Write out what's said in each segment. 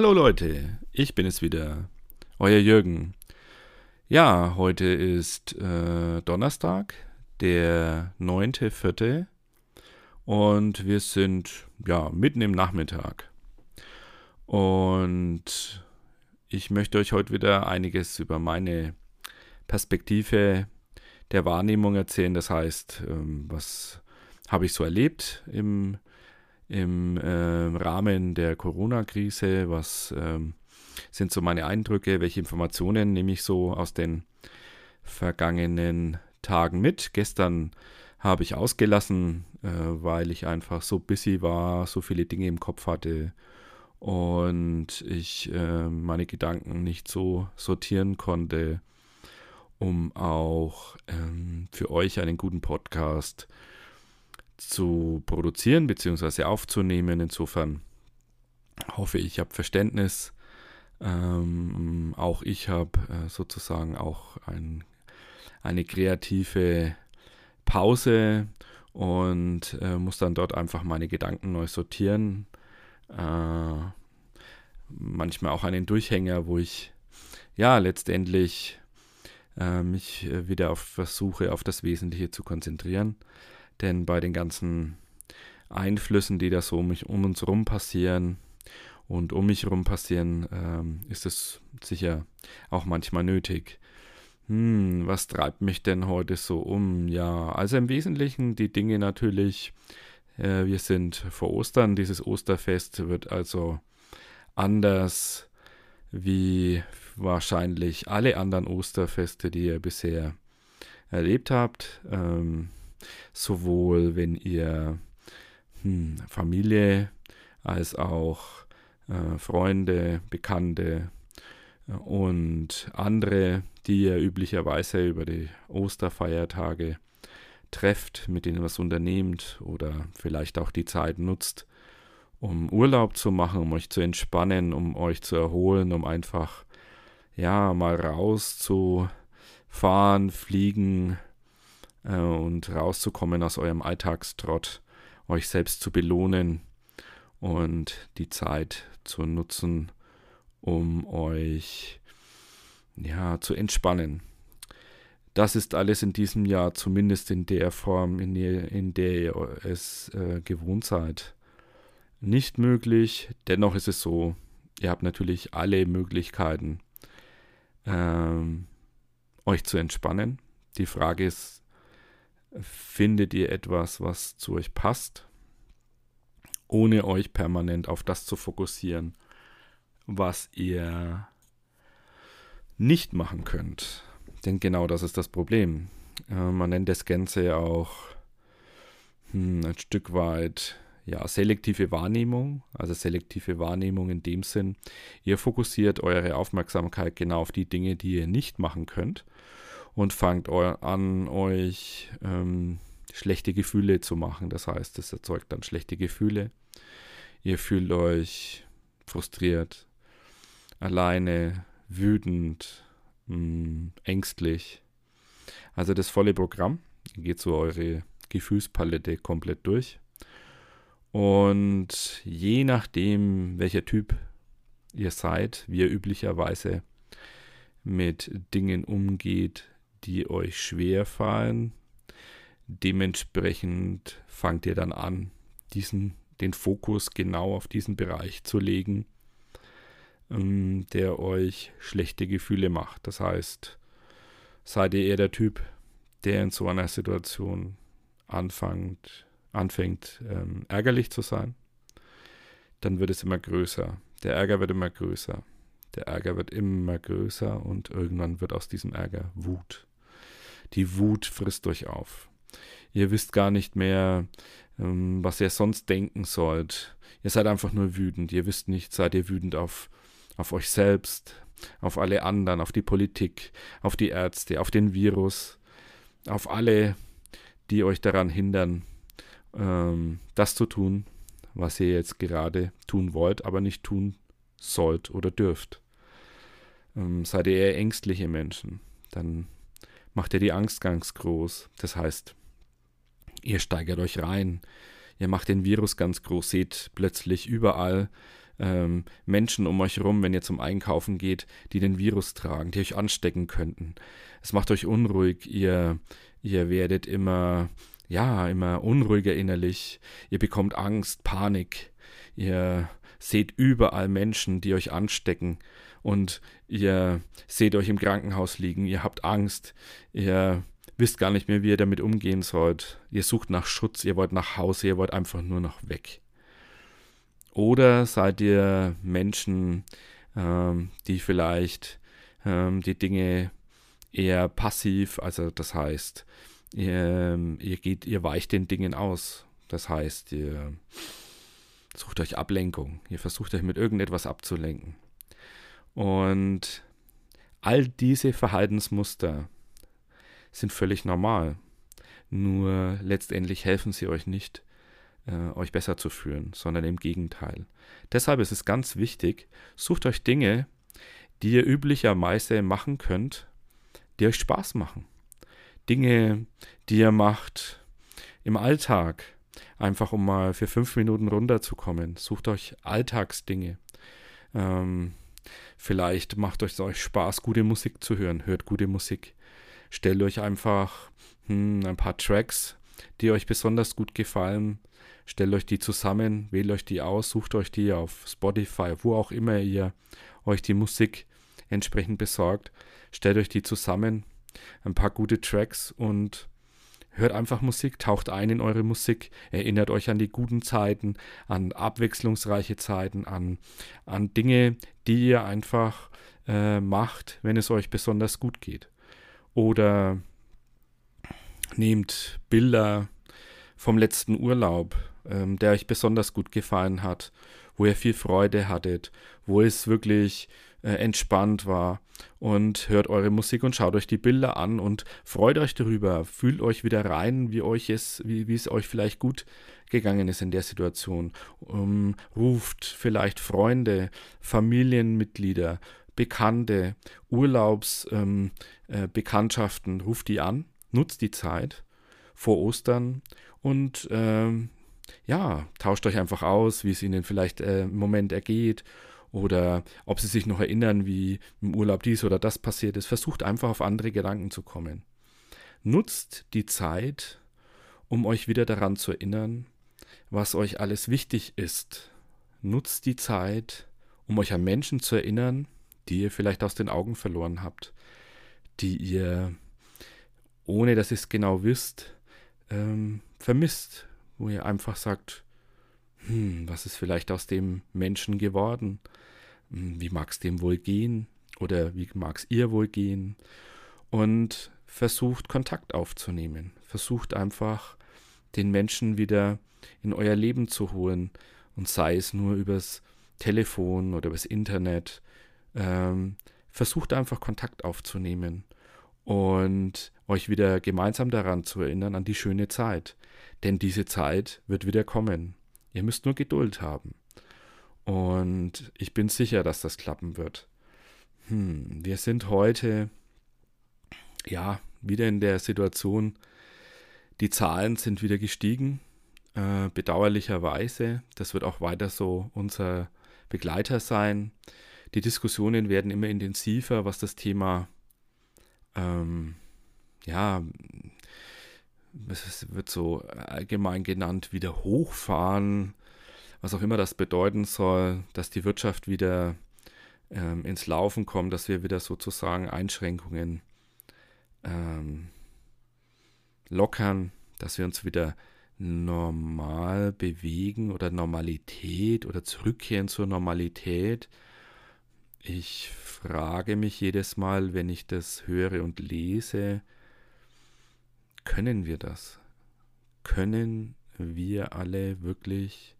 Hallo Leute, ich bin es wieder, euer Jürgen. Ja, heute ist äh, Donnerstag, der 9.4. und wir sind ja mitten im Nachmittag. Und ich möchte euch heute wieder einiges über meine Perspektive der Wahrnehmung erzählen. Das heißt, ähm, was habe ich so erlebt im, im äh, Rahmen der Corona-Krise? Was ähm, sind so meine Eindrücke? Welche Informationen nehme ich so aus den vergangenen Tagen mit? Gestern habe ich ausgelassen, äh, weil ich einfach so busy war, so viele Dinge im Kopf hatte und ich äh, meine Gedanken nicht so sortieren konnte, um auch ähm, für euch einen guten Podcast zu produzieren bzw. aufzunehmen. Insofern hoffe ich, ich habe Verständnis. Ähm, auch ich habe äh, sozusagen auch ein, eine kreative Pause und äh, muss dann dort einfach meine Gedanken neu sortieren. Äh, manchmal auch einen Durchhänger, wo ich ja letztendlich äh, mich äh, wieder auf versuche, auf das Wesentliche zu konzentrieren. Denn bei den ganzen Einflüssen, die da so um, mich, um uns herum passieren und um mich herum passieren, ähm, ist es sicher auch manchmal nötig. Hm, was treibt mich denn heute so um? Ja, also im Wesentlichen die Dinge natürlich. Äh, wir sind vor Ostern. Dieses Osterfest wird also anders wie wahrscheinlich alle anderen Osterfeste, die ihr bisher erlebt habt. Ähm, sowohl wenn ihr hm, Familie als auch äh, Freunde, Bekannte äh, und andere, die ihr üblicherweise über die Osterfeiertage trefft, mit denen was unternehmt oder vielleicht auch die Zeit nutzt, um Urlaub zu machen, um euch zu entspannen, um euch zu erholen, um einfach ja mal rauszufahren, fliegen, äh, und rauszukommen aus eurem Alltagstrott, euch selbst zu belohnen und die Zeit zu nutzen, um euch ja zu entspannen. Das ist alles in diesem Jahr zumindest in der Form, in der, in der ihr es äh, gewohnt seid, nicht möglich. Dennoch ist es so, ihr habt natürlich alle Möglichkeiten, ähm, euch zu entspannen. Die Frage ist, findet ihr etwas, was zu euch passt, ohne euch permanent auf das zu fokussieren, was ihr nicht machen könnt. Denn genau das ist das Problem. Äh, man nennt das Ganze auch hm, ein Stück weit ja, selektive Wahrnehmung, also selektive Wahrnehmung in dem Sinn, ihr fokussiert eure Aufmerksamkeit genau auf die Dinge, die ihr nicht machen könnt und fangt an, euch ähm, schlechte Gefühle zu machen. Das heißt, es erzeugt dann schlechte Gefühle. Ihr fühlt euch frustriert, alleine, wütend, mh, mm, ängstlich. Also das volle Programm. Geht so eure Gefühlspalette komplett durch. Und je nachdem, welcher Typ ihr seid, wie ihr üblicherweise mit Dingen umgeht, die euch schwer fallen. Dementsprechend fangt ihr dann an, diesen, den Fokus genau auf diesen Bereich zu legen, ähm, der euch schlechte Gefühle macht. Das heißt, seid ihr eher der Typ, der in so einer Situation anfängt, anfängt ähm, ärgerlich zu sein, dann wird es immer größer. Der Ärger wird immer größer. Der Ärger wird immer größer und irgendwann wird aus diesem Ärger Wut. Die Wut frisst euch auf. Ihr wisst gar nicht mehr, ähm, was ihr sonst denken sollt. Ihr seid einfach nur wütend. Ihr wisst nicht, seid ihr wütend auf, auf euch selbst, auf alle anderen, auf die Politik, auf die Ärzte, auf den Virus, auf alle, die euch daran hindern, ähm, das zu tun, was ihr jetzt gerade tun wollt, aber nicht tun sollt oder dürft. Ähm, seid ihr eher ängstliche Menschen, dann macht ihr die Angst ganz groß. Das heißt, ihr steigert euch rein, ihr macht den Virus ganz groß, seht plötzlich überall ähm, Menschen um euch rum, wenn ihr zum Einkaufen geht, die den Virus tragen, die euch anstecken könnten. Es macht euch unruhig, ihr, ihr werdet immer, ja, immer unruhiger innerlich, ihr bekommt Angst, Panik, ihr seht überall Menschen, die euch anstecken und ihr seht euch im Krankenhaus liegen, ihr habt Angst, ihr wisst gar nicht mehr, wie ihr damit umgehen sollt, ihr sucht nach Schutz, ihr wollt nach Hause, ihr wollt einfach nur noch weg. Oder seid ihr Menschen, ähm, die vielleicht ähm, die Dinge eher passiv, also das heißt, ihr, ihr geht, ihr weicht den Dingen aus. Das heißt, ihr sucht euch Ablenkung, ihr versucht euch mit irgendetwas abzulenken. Und all diese Verhaltensmuster sind völlig normal. Nur letztendlich helfen sie euch nicht, äh, euch besser zu fühlen, sondern im Gegenteil. Deshalb ist es ganz wichtig, sucht euch Dinge, die ihr üblicherweise machen könnt, die euch Spaß machen. Dinge, die ihr macht im Alltag, einfach um mal für fünf Minuten runterzukommen. Sucht euch Alltagsdinge. Ähm, vielleicht macht euch euch Spaß, gute Musik zu hören. Hört gute Musik. Stellt euch einfach hm, ein paar Tracks, die euch besonders gut gefallen, stellt euch die zusammen, wählt euch die aus, sucht euch die auf Spotify, wo auch immer ihr euch die Musik entsprechend besorgt, stellt euch die zusammen, ein paar gute Tracks und hört einfach Musik, taucht ein in eure Musik, erinnert euch an die guten Zeiten, an abwechslungsreiche Zeiten, an, an Dinge, die ihr einfach äh, macht, wenn es euch besonders gut geht. Oder nehmt Bilder vom letzten Urlaub, ähm, der euch besonders gut gefallen hat, wo ihr viel Freude hattet, wo es wirklich äh, entspannt war. Und hört eure Musik und schaut euch die Bilder an und freut euch darüber, fühlt euch wieder rein, wie euch es, wie, wie es euch vielleicht gut gegangen ist in der Situation. Um, ruft vielleicht Freunde, Familienmitglieder, Bekannte, Urlaubsbekanntschaften, ähm, äh, ruft die an, nutzt die Zeit vor Ostern und ähm, ja, tauscht euch einfach aus, wie es ihnen vielleicht äh, im Moment ergeht oder ob sie sich noch erinnern, wie im Urlaub dies oder das passiert ist. Versucht einfach auf andere Gedanken zu kommen. Nutzt die Zeit, um euch wieder daran zu erinnern, was euch alles wichtig ist. Nutzt die Zeit, um euch an Menschen zu erinnern, die ihr vielleicht aus den Augen verloren habt, die ihr, ohne dass ihr es genau wisst, ähm, vermisst, wo ihr einfach sagt, hm, was ist vielleicht aus dem Menschen geworden? Hm, wie mag es dem wohl gehen? Oder wie mag es ihr wohl gehen? Und versucht Kontakt aufzunehmen. Versucht einfach den Menschen wieder in euer Leben zu holen. Und sei es nur übers Telefon oder übers Internet. Ähm, versucht einfach Kontakt aufzunehmen und euch wieder gemeinsam daran zu erinnern, an die schöne Zeit. Denn diese Zeit wird wieder kommen. Ihr müsst nur Geduld haben. Und ich bin sicher, dass das klappen wird. Hm, wir sind heute ja wieder in der Situation, die Zahlen sind wieder gestiegen, äh, bedauerlicherweise. Das wird auch weiter so unser Begleiter sein. Die Diskussionen werden immer intensiver, was das Thema ähm, ja, es wird so allgemein genannt, wieder hochfahren, was auch immer das bedeuten soll, dass die Wirtschaft wieder ähm, ins Laufen kommt, dass wir wieder sozusagen Einschränkungen ähm, lockern, dass wir uns wieder normal bewegen oder Normalität oder zurückkehren zur Normalität. Ich frage mich jedes Mal, wenn ich das höre und lese, können wir das? Können wir alle wirklich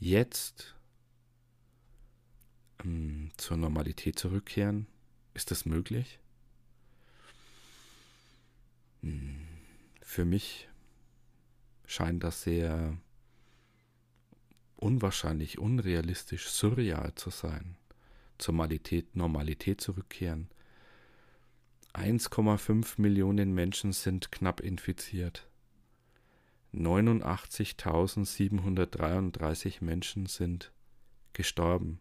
jetzt ähm, zur Normalität zurückkehren? Ist das möglich? Hm, für mich scheint das sehr unwahrscheinlich, unrealistisch, surreal zu sein. Zur Normalität, Normalität zurückkehren. 1,5 Millionen Menschen sind knapp infiziert. 89.733 Menschen sind gestorben.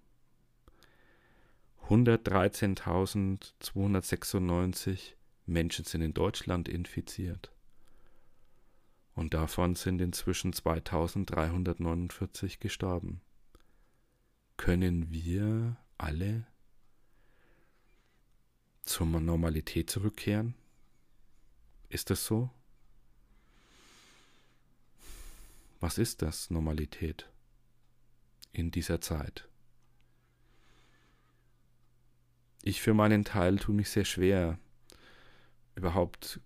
113.296 Menschen sind in Deutschland infiziert. Und davon sind inzwischen 2349 gestorben. Können wir alle zur Normalität zurückkehren? Ist das so? Was ist das, Normalität, in dieser Zeit? Ich für meinen Teil tue mich sehr schwer, überhaupt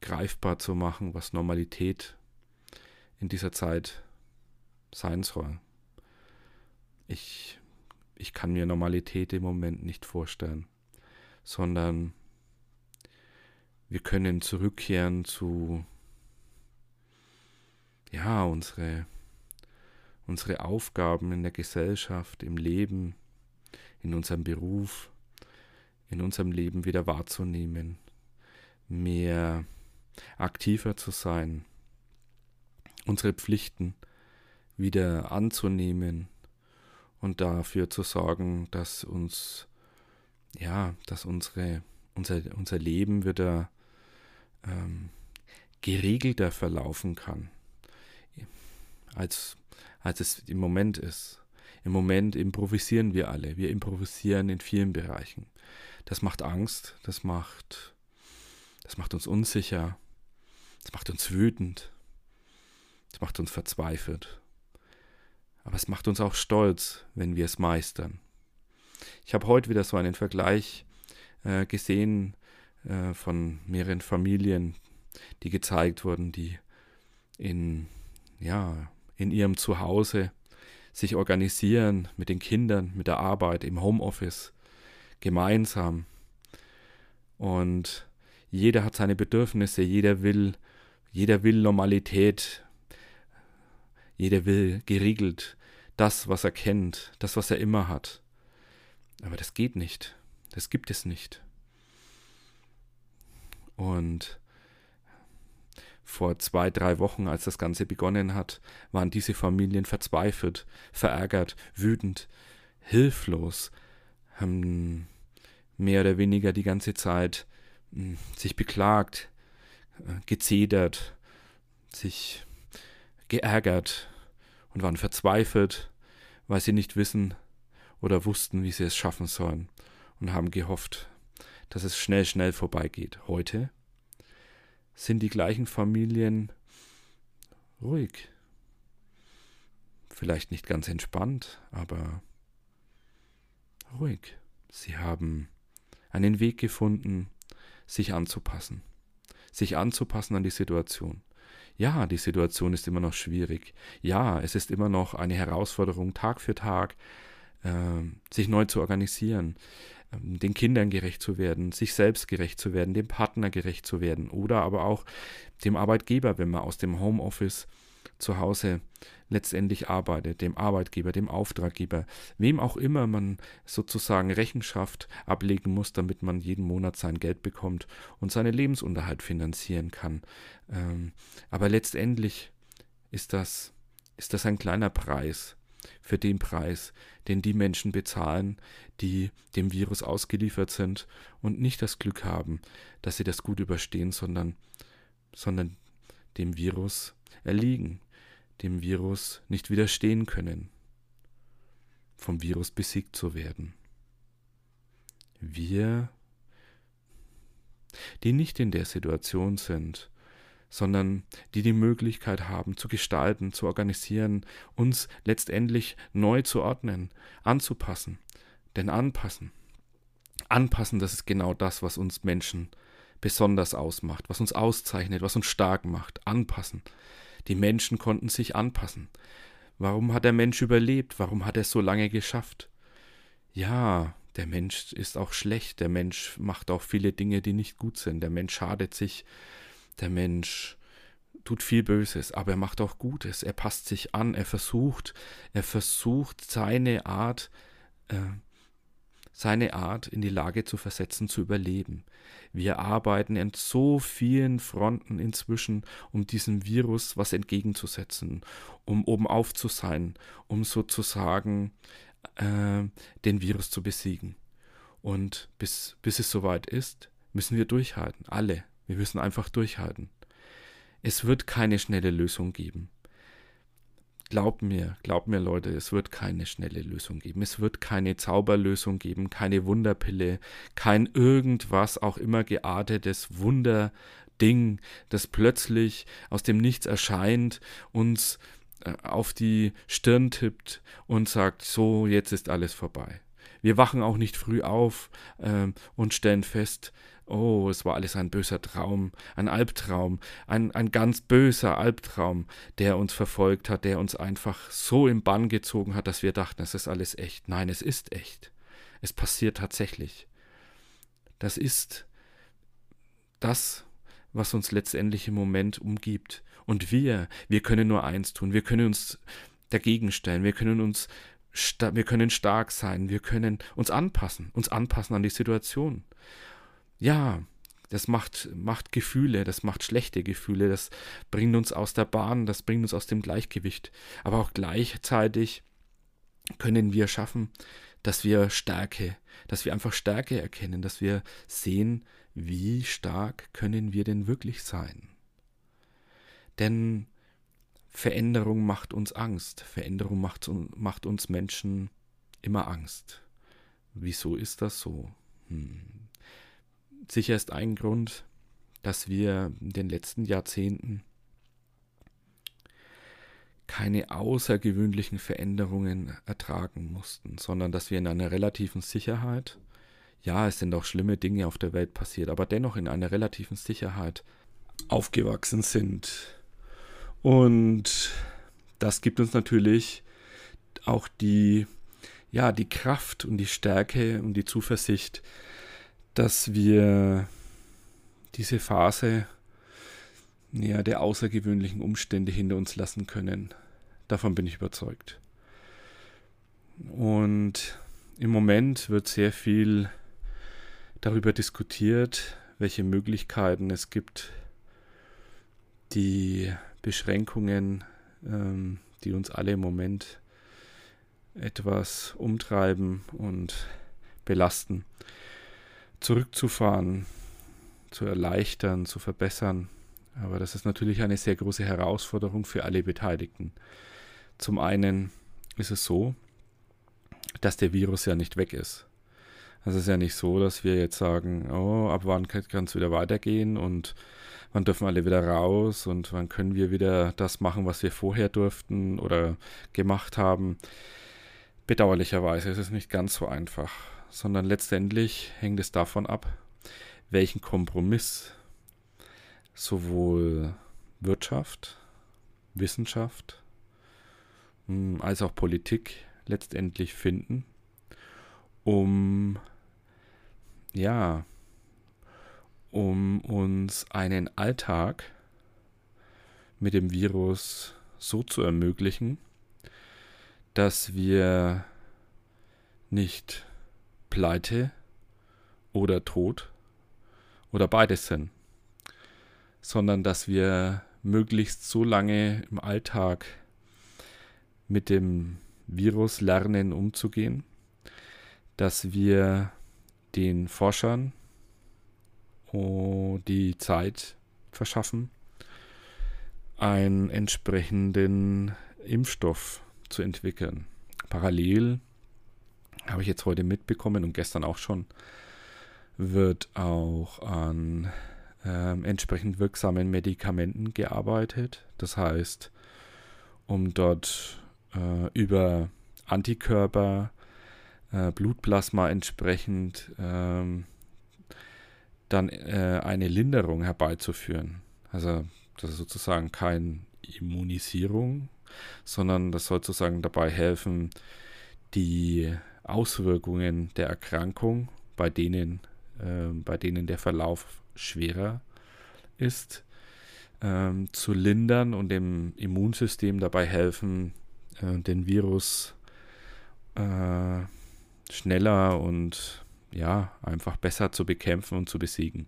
greifbar zu machen, was Normalität in dieser Zeit sein soll. Ich, ich kann mir Normalität im Moment nicht vorstellen, sondern wir können zurückkehren zu, ja, unsere, unsere Aufgaben in der Gesellschaft, im Leben, in unserem Beruf, in unserem Leben wieder wahrzunehmen, mehr aktiver zu sein, unsere Pflichten wieder anzunehmen und dafür zu sorgen, dass uns, ja, dass unsere, unser, unser Leben wieder ähm, geregelter verlaufen kann, als, als es im Moment ist. Im Moment improvisieren wir alle. Wir improvisieren in vielen Bereichen. Das macht Angst, das macht, das macht uns unsicher, das macht uns wütend, das macht uns verzweifelt. Aber es macht uns auch stolz, wenn wir es meistern. Ich habe heute wieder so einen Vergleich äh, gesehen äh, von mehreren Familien, die gezeigt wurden, die in, ja, in ihrem Zuhause sich organisieren mit den Kindern, mit der Arbeit, im Homeoffice, gemeinsam. Und jeder hat seine Bedürfnisse, jeder will, jeder will Normalität, jeder will geregelt das, was er kennt, das, was er immer hat. Aber das geht nicht. Das gibt es nicht. Und vor zwei, drei Wochen, als das Ganze begonnen hat, waren diese Familien verzweifelt, verärgert, wütend, hilflos, haben mehr oder weniger die ganze Zeit hm, sich beklagt, äh, gezedert, sich geärgert und waren verzweifelt, weil sie nicht wissen oder wussten, wie sie es schaffen sollen und haben gehofft, dass es schnell, schnell vorbeigeht. Heute sind die gleichen Familien ruhig. Vielleicht nicht ganz entspannt, aber ruhig. Sie haben einen Weg gefunden, sich anzupassen. Sich anzupassen an die Situation. Ja, die Situation ist immer noch schwierig. Ja, es ist immer noch eine Herausforderung, Tag für Tag sich neu zu organisieren, äh, den Kindern gerecht zu werden, sich selbst gerecht zu werden, dem Partner gerecht zu werden oder aber auch dem Arbeitgeber, wenn man aus dem Homeoffice zu Hause letztendlich arbeitet, dem Arbeitgeber, dem Auftraggeber, wem auch immer man sozusagen Rechenschaft ablegen muss, damit man jeden Monat sein Geld bekommt und seinen Lebensunterhalt finanzieren kann. Ähm, aber letztendlich ist das, ist das ein kleiner Preis für den Preis, den die Menschen bezahlen, die dem Virus ausgeliefert sind und nicht das Glück haben, dass sie das gut überstehen, sondern, sondern dem Virus erliegen, dem Virus nicht widerstehen können, vom Virus besiegt zu werden. Wir, die nicht in der Situation sind, sondern die die Möglichkeit haben zu gestalten, zu organisieren, uns letztendlich neu zu ordnen, anzupassen. Denn anpassen, anpassen, das ist genau das, was uns Menschen besonders ausmacht, was uns auszeichnet, was uns stark macht. Anpassen. Die Menschen konnten sich anpassen. Warum hat der Mensch überlebt? Warum hat er es so lange geschafft? Ja, der Mensch ist auch schlecht, der Mensch macht auch viele Dinge, die nicht gut sind, der Mensch schadet sich, der Mensch tut viel Böses, aber er macht auch Gutes, er passt sich an, er versucht, er versucht seine Art, äh, seine Art in die Lage zu versetzen, zu überleben. Wir arbeiten an so vielen Fronten inzwischen, um diesem Virus was entgegenzusetzen, um oben auf zu sein, um sozusagen äh, den Virus zu besiegen. Und bis, bis es soweit ist, müssen wir durchhalten. Alle. Wir müssen einfach durchhalten. Es wird keine schnelle Lösung geben. Glaubt mir, glaubt mir Leute, es wird keine schnelle Lösung geben. Es wird keine Zauberlösung geben, keine Wunderpille, kein irgendwas auch immer geartetes Wunderding, das plötzlich aus dem Nichts erscheint, uns äh, auf die Stirn tippt und sagt, so, jetzt ist alles vorbei. Wir wachen auch nicht früh auf ähm, und stellen fest, Oh, es war alles ein böser Traum, ein Albtraum, ein, ein ganz böser Albtraum, der uns verfolgt hat, der uns einfach so im Bann gezogen hat, dass wir dachten, es ist alles echt. Nein, es ist echt. Es passiert tatsächlich. Das ist das, was uns letztendlich im Moment umgibt. Und wir, wir können nur eins tun. Wir können uns dagegen stellen. Wir können uns, wir können stark sein. Wir können uns anpassen, uns anpassen an die Situation ja, das macht, macht Gefühle, das macht schlechte Gefühle, das bringt uns aus der Bahn, das bringt uns aus dem Gleichgewicht. Aber auch gleichzeitig können wir schaffen, dass wir Stärke, dass wir einfach Stärke erkennen, dass wir sehen, wie stark können wir denn wirklich sein. Denn Veränderung macht uns Angst, Veränderung macht, macht uns Menschen immer Angst. Wieso ist das so? Hm sicher ist ein Grund, dass wir in den letzten Jahrzehnten keine außergewöhnlichen Veränderungen ertragen mussten, sondern dass wir in einer relativen Sicherheit, ja, es sind auch schlimme Dinge auf der Welt passiert, aber dennoch in einer relativen Sicherheit aufgewachsen sind. Und das gibt uns natürlich auch die, ja, die Kraft und die Stärke und die Zuversicht, dass wir diese Phase ja, der außergewöhnlichen Umstände hinter uns lassen können. Davon bin ich überzeugt. Und im Moment wird sehr viel darüber diskutiert, welche Möglichkeiten es gibt, die Beschränkungen, ähm, die uns alle im Moment etwas umtreiben und belasten, zurückzufahren, zu erleichtern, zu verbessern. Aber das ist natürlich eine sehr große Herausforderung für alle Beteiligten. Zum einen ist es so, dass der Virus ja nicht weg ist. Es ist ja nicht so, dass wir jetzt sagen, oh, ab wann kann es wieder weitergehen und wann dürfen alle wieder raus und wann können wir wieder das machen, was wir vorher durften oder gemacht haben. Bedauerlicherweise ist es nicht ganz so einfach sondern letztendlich hängt es davon ab, welchen Kompromiss sowohl Wirtschaft, Wissenschaft hm, als auch Politik letztendlich finden, um ja, um uns einen Alltag mit dem Virus so zu ermöglichen, dass wir nicht Pleite oder Tod oder beides sind, sondern dass wir möglichst so lange im Alltag mit dem Virus lernen umzugehen, dass wir den Forschern die Zeit verschaffen, einen entsprechenden Impfstoff zu entwickeln. Parallel habe ich jetzt heute mitbekommen und gestern auch schon, wird auch an ähm, entsprechend wirksamen Medikamenten gearbeitet. Das heißt, um dort äh, über Antikörper, äh, Blutplasma entsprechend ähm, dann äh, eine Linderung herbeizuführen. Also das ist sozusagen keine Immunisierung, sondern das soll sozusagen dabei helfen, die Auswirkungen der Erkrankung, bei denen, äh, bei denen der Verlauf schwerer ist, ähm, zu lindern und dem Immunsystem dabei helfen, äh, den Virus äh, schneller und ja, einfach besser zu bekämpfen und zu besiegen.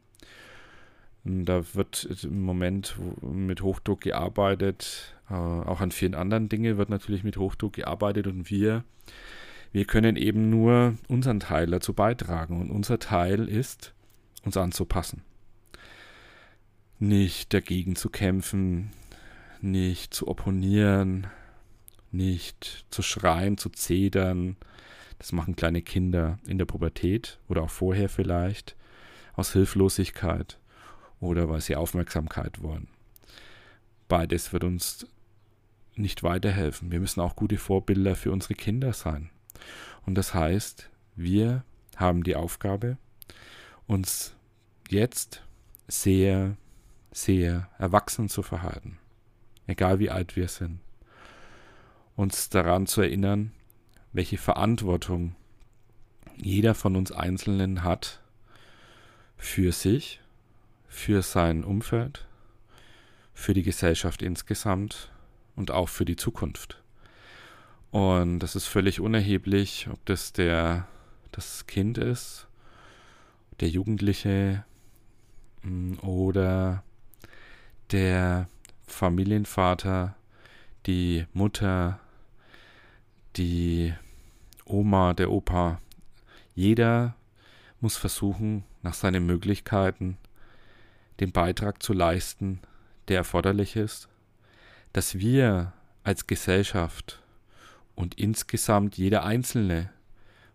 Da wird im Moment mit Hochdruck gearbeitet, äh, auch an vielen anderen Dingen wird natürlich mit Hochdruck gearbeitet und wir Wir können eben nur unseren Teil dazu beitragen und unser Teil ist, uns anzupassen. Nicht dagegen zu kämpfen, nicht zu opponieren, nicht zu schreien, zu zedern. Das machen kleine Kinder in der Pubertät oder auch vorher vielleicht aus Hilflosigkeit oder weil sie Aufmerksamkeit wollen. Beides wird uns nicht weiterhelfen. Wir müssen auch gute Vorbilder für unsere Kinder sein. Und das heißt, wir haben die Aufgabe, uns jetzt sehr, sehr erwachsen zu verhalten. Egal wie alt wir sind. Uns daran zu erinnern, welche Verantwortung jeder von uns Einzelnen hat für sich, für sein Umfeld, für die Gesellschaft insgesamt und auch für die Zukunft. Und das ist völlig unerheblich, ob das der das Kind ist, der Jugendliche mm, oder der Familienvater, die Mutter, die Oma, der Opa. Jeder muss versuchen, nach seinen Möglichkeiten den Beitrag zu leisten, der erforderlich ist, dass wir als Gesellschaft und insgesamt jeder Einzelne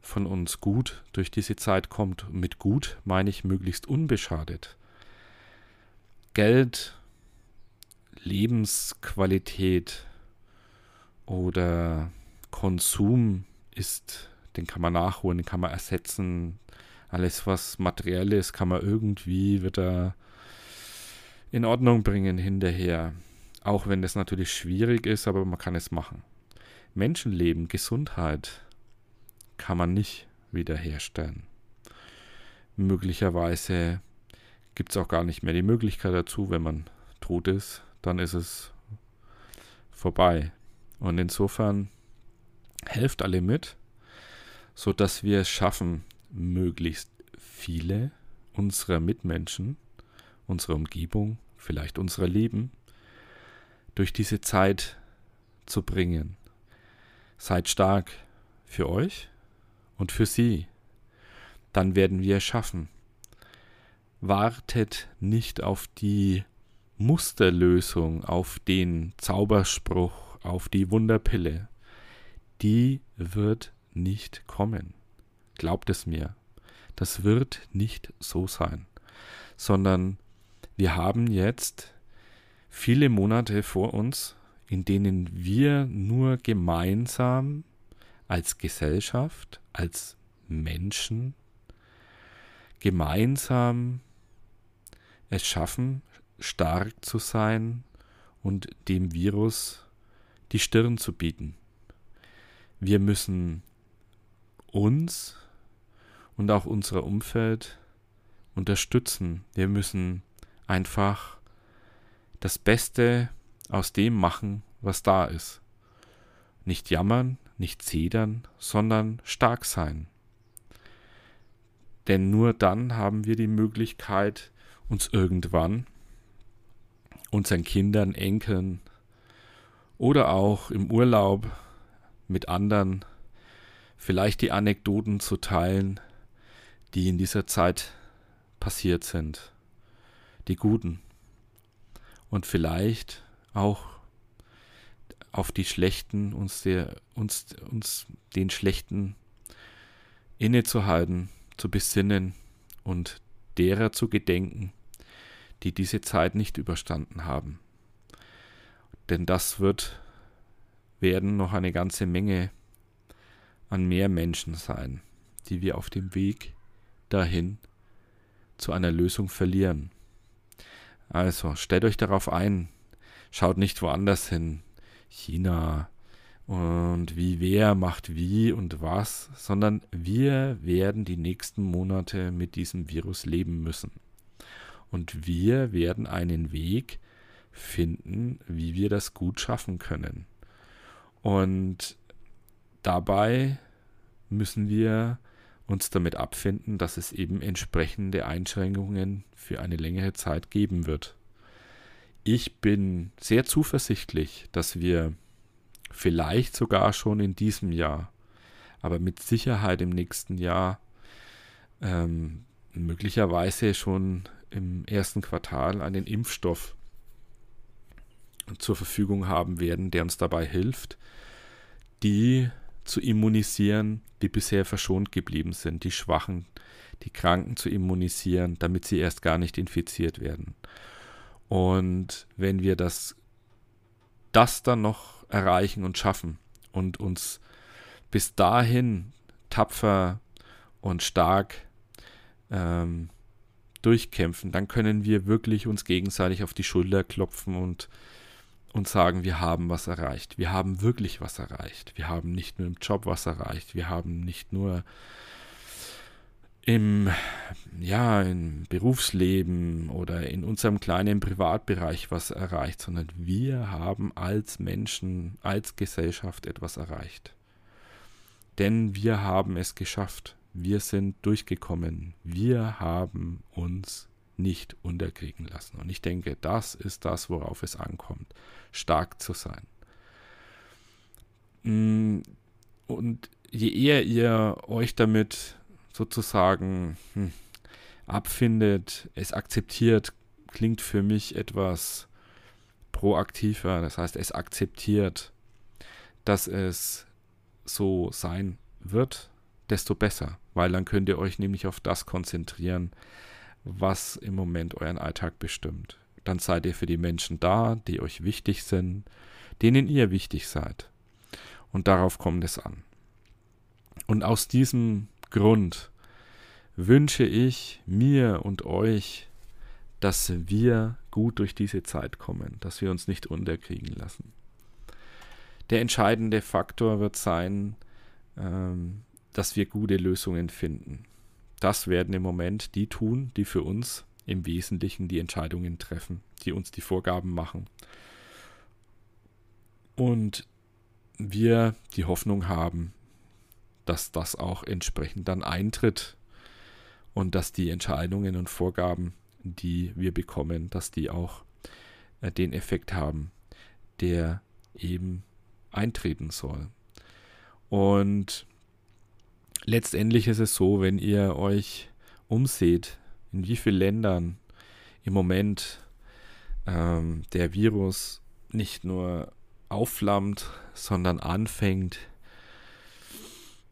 von uns gut durch diese Zeit kommt. Mit gut meine ich möglichst unbeschadet. Geld, Lebensqualität oder Konsum ist, den kann man nachholen, den kann man ersetzen. Alles, was materiell ist, kann man irgendwie wieder in Ordnung bringen hinterher. Auch wenn das natürlich schwierig ist, aber man kann es machen. Menschenleben, Gesundheit kann man nicht wiederherstellen. Möglicherweise gibt es auch gar nicht mehr die Möglichkeit dazu, wenn man tot ist, dann ist es vorbei. Und insofern helft alle mit, sodass wir es schaffen, möglichst viele unserer Mitmenschen, unserer Umgebung, vielleicht unserer Leben, durch diese Zeit zu bringen. Seid stark für euch und für sie. Dann werden wir es schaffen. Wartet nicht auf die Musterlösung, auf den Zauberspruch, auf die Wunderpille. Die wird nicht kommen. Glaubt es mir. Das wird nicht so sein. Sondern wir haben jetzt viele Monate vor uns, in denen wir nur gemeinsam als Gesellschaft, als Menschen gemeinsam es schaffen, stark zu sein und dem Virus die Stirn zu bieten. Wir müssen uns und auch unser Umfeld unterstützen. Wir müssen einfach das Beste aus dem machen, was da ist. Nicht jammern, nicht zedern, sondern stark sein. Denn nur dann haben wir die Möglichkeit, uns irgendwann unseren Kindern, Enkeln oder auch im Urlaub mit anderen vielleicht die Anekdoten zu teilen, die in dieser Zeit passiert sind. Die guten. Und vielleicht auch auf die schlechten, uns, der, uns, uns den schlechten innezuhalten, zu besinnen und derer zu gedenken, die diese Zeit nicht überstanden haben. Denn das wird werden noch eine ganze Menge an mehr Menschen sein, die wir auf dem Weg dahin zu einer Lösung verlieren. Also stellt euch darauf ein, schaut nicht woanders hin, China und wie wer macht wie und was, sondern wir werden die nächsten Monate mit diesem Virus leben müssen. Und wir werden einen Weg finden, wie wir das gut schaffen können. Und dabei müssen wir uns damit abfinden, dass es eben entsprechende Einschränkungen für eine längere Zeit geben wird ich bin sehr zuversichtlich, dass wir vielleicht sogar schon in diesem Jahr aber mit Sicherheit im nächsten Jahr ähm, möglicherweise schon im ersten Quartal einen Impfstoff zur Verfügung haben werden, der uns dabei hilft, die zu immunisieren, die bisher verschont geblieben sind, die Schwachen, die Kranken zu immunisieren, damit sie erst gar nicht infiziert werden. Und wenn wir das, das dann noch erreichen und schaffen und uns bis dahin tapfer und stark ähm, durchkämpfen, dann können wir wirklich uns gegenseitig auf die Schulter klopfen und, und sagen, wir haben was erreicht. Wir haben wirklich was erreicht. Wir haben nicht nur im Job was erreicht. Wir haben nicht nur im, ja, im Berufsleben oder in unserem kleinen Privatbereich was erreicht, sondern wir haben als Menschen, als Gesellschaft etwas erreicht. Denn wir haben es geschafft. Wir sind durchgekommen. Wir haben uns nicht unterkriegen lassen. Und ich denke, das ist das, worauf es ankommt, stark zu sein. Mm, und je eher ihr euch damit sozusagen hm, abfindet, es akzeptiert, klingt für mich etwas proaktiver. Das heißt, es akzeptiert, dass es so sein wird, desto besser, weil dann könnt ihr euch nämlich auf das konzentrieren, was im Moment euren Alltag bestimmt. Dann seid ihr für die Menschen da, die euch wichtig sind, denen ihr wichtig seid. Und darauf kommt es an. Und aus diesem Grund wünsche ich mir und euch, dass wir gut durch diese Zeit kommen, dass wir uns nicht unterkriegen lassen. Der entscheidende Faktor wird sein, ähm, dass wir gute Lösungen finden. Das werden im Moment die tun, die für uns im Wesentlichen die Entscheidungen treffen, die uns die Vorgaben machen. Und wir die Hoffnung haben, dass das auch entsprechend dann eintritt und dass die Entscheidungen und Vorgaben, die wir bekommen, dass die auch äh, den Effekt haben, der eben eintreten soll. Und letztendlich ist es so, wenn ihr euch umseht, in wie vielen Ländern im Moment ähm, der Virus nicht nur aufflammt, sondern anfängt,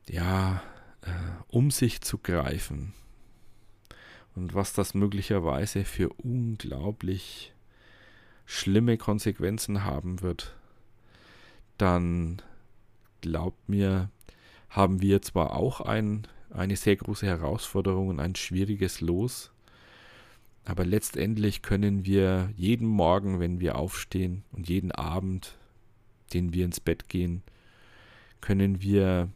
ja, äh, um sich zu greifen. Und was das möglicherweise für unglaublich schlimme Konsequenzen haben wird, dann glaubt mir, haben wir zwar auch ein, eine sehr große Herausforderung und ein schwieriges Los, aber letztendlich können wir jeden Morgen, wenn wir aufstehen und jeden Abend, den wir ins Bett gehen, können wir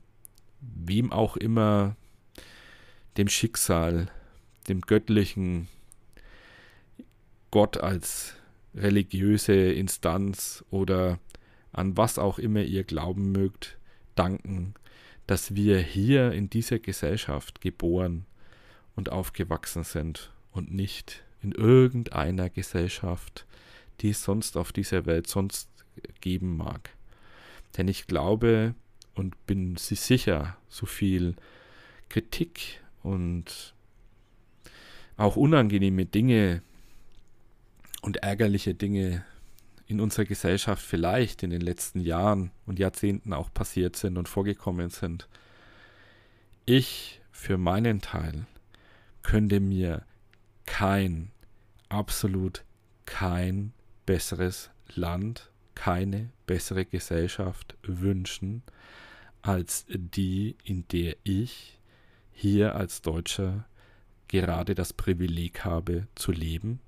wem auch immer, dem Schicksal, dem göttlichen Gott als religiöse Instanz oder an was auch immer ihr glauben mögt, danken, dass wir hier in dieser Gesellschaft geboren und aufgewachsen sind und nicht in irgendeiner Gesellschaft, die es sonst auf dieser Welt sonst geben mag. Denn ich glaube und bin sicher, so viel Kritik und auch unangenehme Dinge und ärgerliche Dinge in unserer Gesellschaft vielleicht in den letzten Jahren und Jahrzehnten auch passiert sind und vorgekommen sind. Ich für meinen Teil könnte mir kein, absolut kein besseres Land, keine bessere Gesellschaft wünschen, als die, in der ich hier als Deutscher gerade das Privileg habe zu leben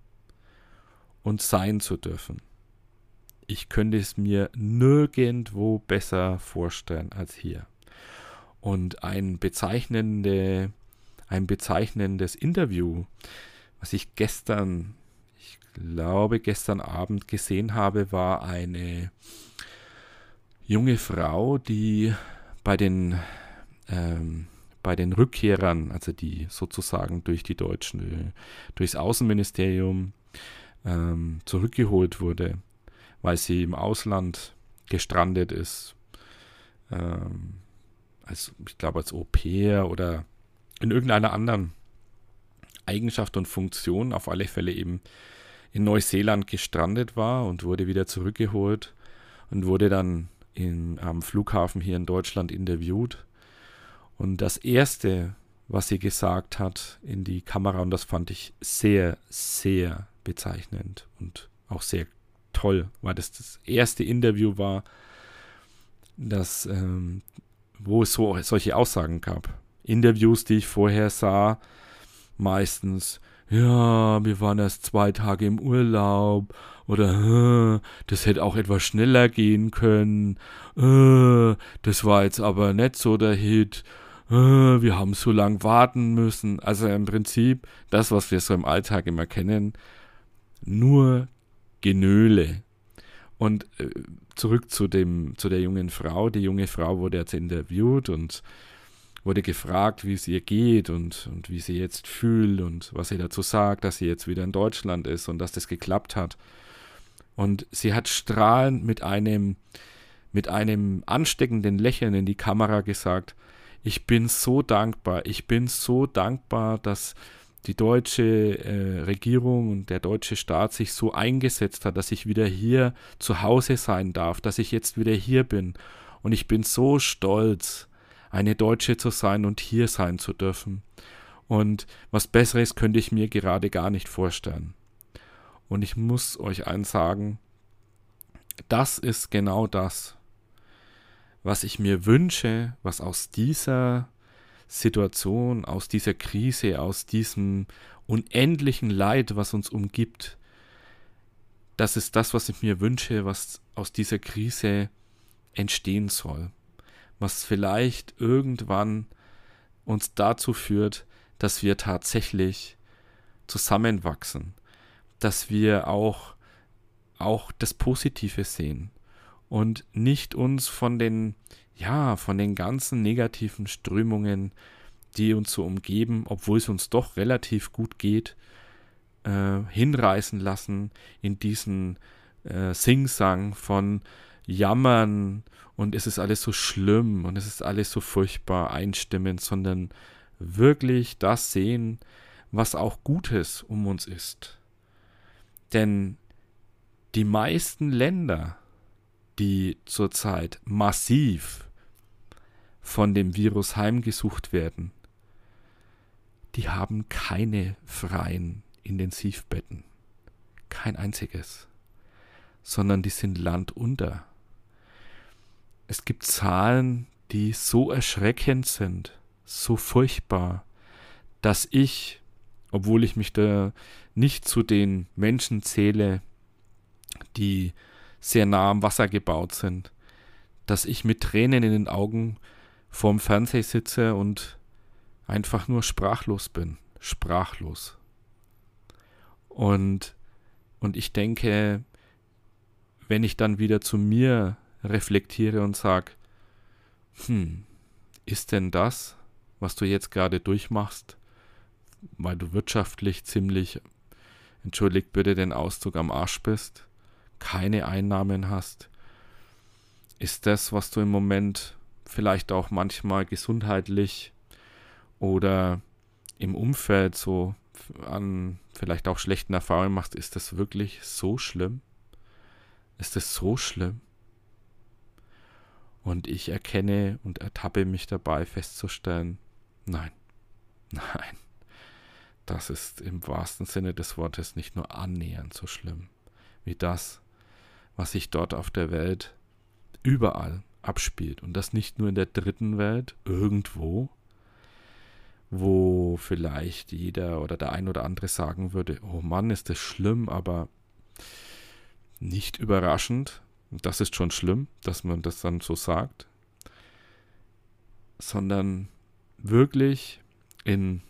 und sein zu dürfen ich könnte es mir nirgendwo besser vorstellen als hier. Und ein, bezeichnende, ein bezeichnendes Interview, was ich gestern, ich glaube gestern Abend gesehen habe, war eine junge Frau, die bei den, ähm, bei den Rückkehrern, also die sozusagen durch die Deutschen, durchs Außenministerium ähm, zurückgeholt wurde, weil sie im Ausland gestrandet ist. Ähm, als, ich glaube, als Au-pair oder in irgendeiner anderen Eigenschaft und Funktion auf alle Fälle eben in Neuseeland gestrandet war und wurde wieder zurückgeholt und wurde dann in, am Flughafen hier in Deutschland interviewt. Und das Erste, was sie gesagt hat in die Kamera, und das fand ich sehr, sehr bezeichnend und auch sehr toll, weil das das erste Interview war, das, ähm, wo es so solche Aussagen gab. Interviews, die ich vorher sah, meistens, ja, wir waren erst zwei Tage im Urlaub oder das hätte auch etwas schneller gehen können, das war jetzt aber nicht so der Hit, wir haben so lange warten müssen. Also im Prinzip das, was wir so im Alltag immer kennen, nur Genöle. Und äh, zurück zu dem, zu der jungen Frau. Die junge Frau wurde jetzt interviewt und wurde gefragt, wie es ihr geht und, und wie sie jetzt fühlt und was sie dazu sagt, dass sie jetzt wieder in Deutschland ist und dass das geklappt hat. Und sie hat strahlend mit einem, mit einem ansteckenden Lächeln in die Kamera gesagt, ich bin so dankbar, ich bin so dankbar, dass die deutsche äh, Regierung und der deutsche Staat sich so eingesetzt hat, dass ich wieder hier zu Hause sein darf, dass ich jetzt wieder hier bin. Und ich bin so stolz, eine Deutsche zu sein und hier sein zu dürfen. Und was Besseres könnte ich mir gerade gar nicht vorstellen. Und ich muss euch eins sagen, das ist genau das, was ich mir wünsche, was aus dieser Situation, aus dieser Krise, aus diesem unendlichen Leid, was uns umgibt, das ist das, was ich mir wünsche, was aus dieser Krise entstehen soll. Was vielleicht irgendwann uns dazu führt, dass wir tatsächlich zusammenwachsen, dass wir auch, auch das Positive sehen und nicht uns von den ja, von den ganzen negativen Strömungen, die uns so umgeben, obwohl es uns doch relativ gut geht, äh, hinreißen lassen in diesen äh, Singsang von Jammern und es ist alles so schlimm und es ist alles so furchtbar einstimmend, sondern wirklich das sehen, was auch Gutes um uns ist. Denn die meisten Länder, die zurzeit massiv von dem Virus heimgesucht werden, die haben keine freien Intensivbetten. Kein einziges. Sondern die sind landunter. Es gibt Zahlen, die so erschreckend sind, so furchtbar, dass ich, obwohl ich mich da nicht zu den Menschen zähle, die sehr nah am Wasser gebaut sind, dass ich mit Tränen in den Augen vorm Fernseher sitze und einfach nur sprachlos bin. Sprachlos. Und, und ich denke, wenn ich dann wieder zu mir reflektiere und sage, hm, ist denn das, was du jetzt gerade durchmachst, weil du wirtschaftlich ziemlich, entschuldigt bitte den Ausdruck, am Arsch bist, keine Einnahmen hast, ist das, was du im Moment vielleicht auch manchmal gesundheitlich oder im Umfeld so an vielleicht auch schlechten Erfahrungen machst, ist das wirklich so schlimm? Ist das so schlimm? Und ich erkenne und ertappe mich dabei festzustellen, nein, nein, das ist im wahrsten Sinne des Wortes nicht nur annähernd so schlimm wie das, was sich dort auf der Welt überall abspielt. Und das nicht nur in der dritten Welt, irgendwo, wo vielleicht jeder oder der ein oder andere sagen würde, oh Mann, ist das schlimm, aber nicht überraschend. Das ist schon schlimm, dass man das dann so sagt. Sondern wirklich in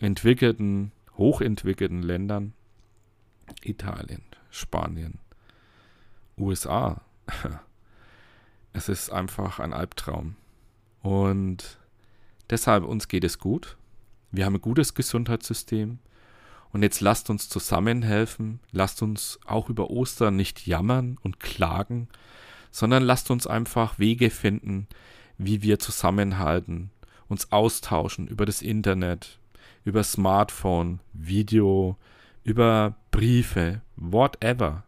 entwickelten, hochentwickelten Ländern, Italien, Spanien, USA, es ist einfach ein Albtraum. Und deshalb uns geht es gut. Wir haben ein gutes Gesundheitssystem. Und jetzt lasst uns zusammenhelfen. Lasst uns auch über Ostern nicht jammern und klagen, sondern lasst uns einfach Wege finden, wie wir zusammenhalten, uns austauschen über das Internet, über Smartphone, Video, über Briefe, whatever.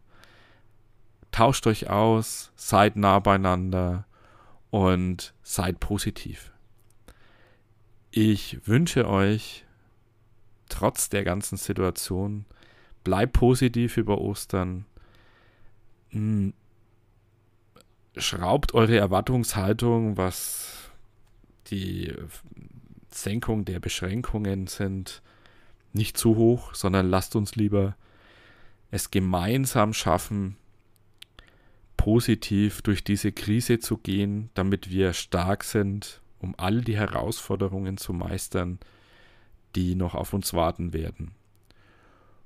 Tauscht euch aus, seid nah beieinander und seid positiv. Ich wünsche euch trotz der ganzen Situation, bleibt positiv über Ostern. Hm, schraubt eure Erwartungshaltung, was die Senkung der Beschränkungen sind, nicht zu hoch, sondern lasst uns lieber es gemeinsam schaffen, positiv durch diese Krise zu gehen, damit wir stark sind, um all die Herausforderungen zu meistern, die noch auf uns warten werden.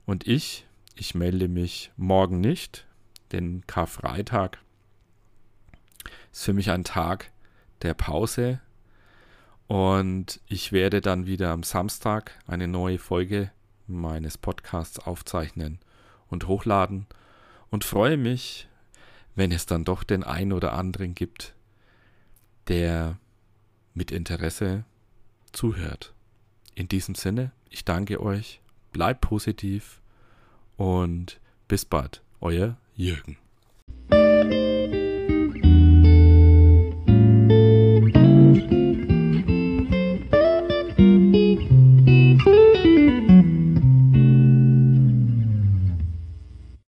Und ich, ich melde mich morgen nicht, denn Karfreitag ist für mich ein Tag der Pause und ich werde dann wieder am Samstag eine neue Folge meines Podcasts aufzeichnen und hochladen und freue mich, wenn es dann doch den einen oder anderen gibt, der mit Interesse zuhört. In diesem Sinne, ich danke euch, bleibt positiv und bis bald, euer Jürgen.